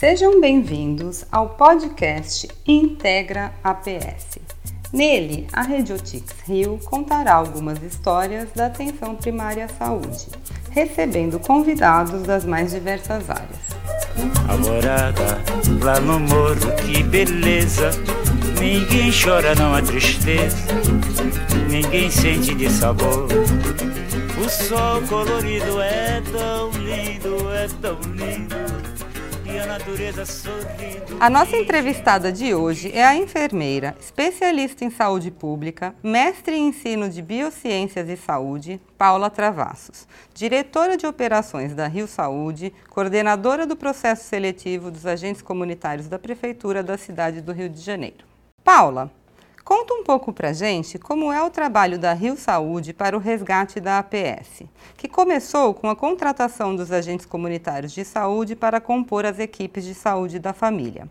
Sejam bem-vindos ao podcast Integra APS. Nele, a Radiotix Rio contará algumas histórias da atenção primária à saúde, recebendo convidados das mais diversas áreas. Alvorada, lá no morro, que beleza. Ninguém chora, não há tristeza. Ninguém sente de sabor. O sol colorido é tão lindo, é tão lindo a nossa entrevistada de hoje é a enfermeira, especialista em saúde pública, mestre em ensino de biociências e saúde, Paula Travassos, diretora de operações da Rio Saúde, coordenadora do processo seletivo dos agentes comunitários da Prefeitura da cidade do Rio de Janeiro. Paula, Conta um pouco para gente como é o trabalho da Rio Saúde para o resgate da APS, que começou com a contratação dos agentes comunitários de saúde para compor as equipes de saúde da família.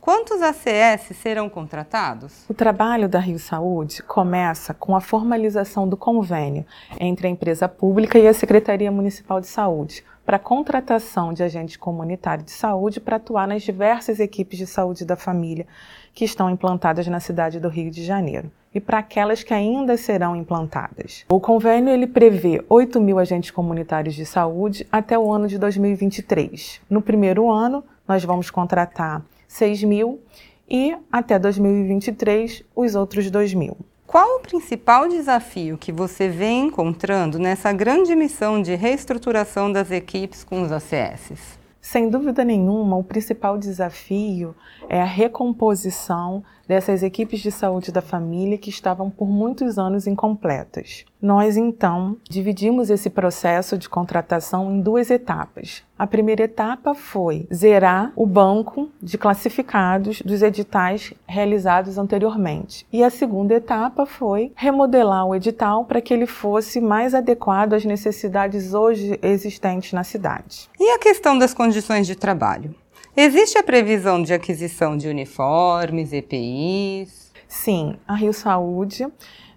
Quantos ACS serão contratados? O trabalho da Rio Saúde começa com a formalização do convênio entre a empresa pública e a Secretaria Municipal de Saúde para a contratação de agentes comunitários de saúde para atuar nas diversas equipes de saúde da família que estão implantadas na cidade do Rio de Janeiro e para aquelas que ainda serão implantadas. O convênio ele prevê 8 mil agentes comunitários de saúde até o ano de 2023. No primeiro ano, nós vamos contratar 6 mil e até 2023 os outros 2 mil. Qual o principal desafio que você vem encontrando nessa grande missão de reestruturação das equipes com os ACS? Sem dúvida nenhuma, o principal desafio é a recomposição dessas equipes de saúde da família que estavam por muitos anos incompletas. Nós, então, dividimos esse processo de contratação em duas etapas. A primeira etapa foi zerar o banco de classificados dos editais realizados anteriormente. E a segunda etapa foi remodelar o edital para que ele fosse mais adequado às necessidades hoje existentes na cidade. E a questão das condições de trabalho? Existe a previsão de aquisição de uniformes, EPIs? Sim, a Rio Saúde,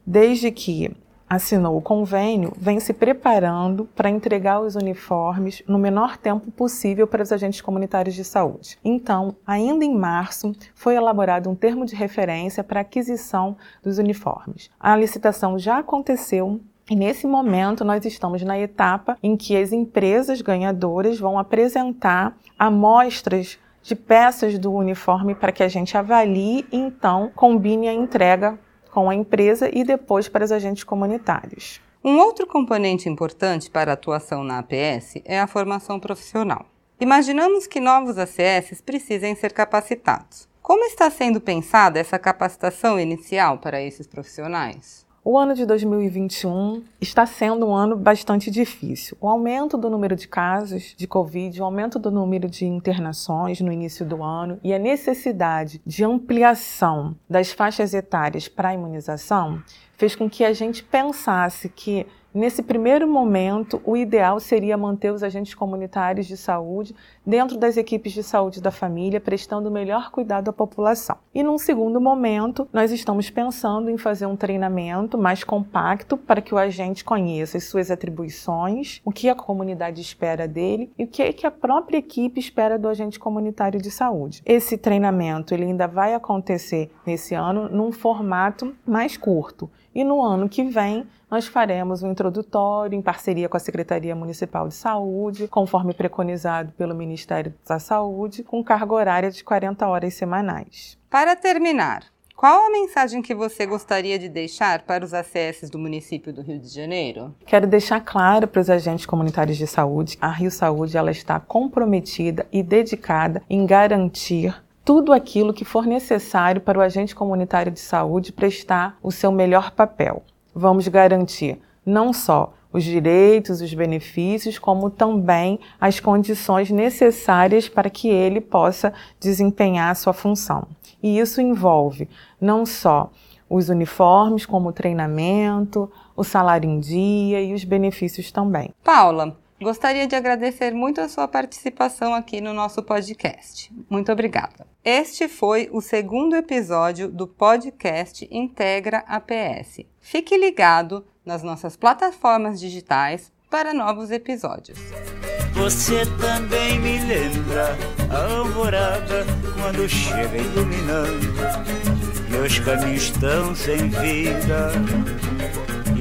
desde que assinou o convênio, vem se preparando para entregar os uniformes no menor tempo possível para os agentes comunitários de saúde. Então, ainda em março, foi elaborado um termo de referência para aquisição dos uniformes. A licitação já aconteceu e nesse momento, nós estamos na etapa em que as empresas ganhadoras vão apresentar amostras de peças do uniforme para que a gente avalie e então combine a entrega com a empresa e depois para os agentes comunitários. Um outro componente importante para a atuação na APS é a formação profissional. Imaginamos que novos ACS precisem ser capacitados. Como está sendo pensada essa capacitação inicial para esses profissionais? O ano de 2021 está sendo um ano bastante difícil. O aumento do número de casos de Covid, o aumento do número de internações no início do ano e a necessidade de ampliação das faixas etárias para a imunização fez com que a gente pensasse que Nesse primeiro momento, o ideal seria manter os agentes comunitários de saúde dentro das equipes de saúde da família, prestando o melhor cuidado à população. E num segundo momento, nós estamos pensando em fazer um treinamento mais compacto para que o agente conheça as suas atribuições, o que a comunidade espera dele e o que a própria equipe espera do agente comunitário de saúde. Esse treinamento ele ainda vai acontecer nesse ano num formato mais curto. E no ano que vem, nós faremos um introdutório em parceria com a Secretaria Municipal de Saúde, conforme preconizado pelo Ministério da Saúde, com carga horária de 40 horas semanais. Para terminar, qual a mensagem que você gostaria de deixar para os ACS do município do Rio de Janeiro? Quero deixar claro para os agentes comunitários de saúde, a Rio Saúde ela está comprometida e dedicada em garantir tudo aquilo que for necessário para o agente comunitário de saúde prestar o seu melhor papel vamos garantir não só os direitos, os benefícios, como também as condições necessárias para que ele possa desempenhar a sua função. E isso envolve não só os uniformes, como o treinamento, o salário em dia e os benefícios também. Paula, Gostaria de agradecer muito a sua participação aqui no nosso podcast. Muito obrigada. Este foi o segundo episódio do podcast Integra APS. Fique ligado nas nossas plataformas digitais para novos episódios. Você também me lembra a alvorada quando chega iluminando. Meus caminhos estão sem vida.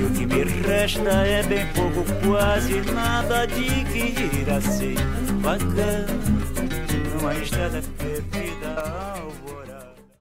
E o que me resta é bem pouco, quase nada de que ir assim bacana numa estrada perdida.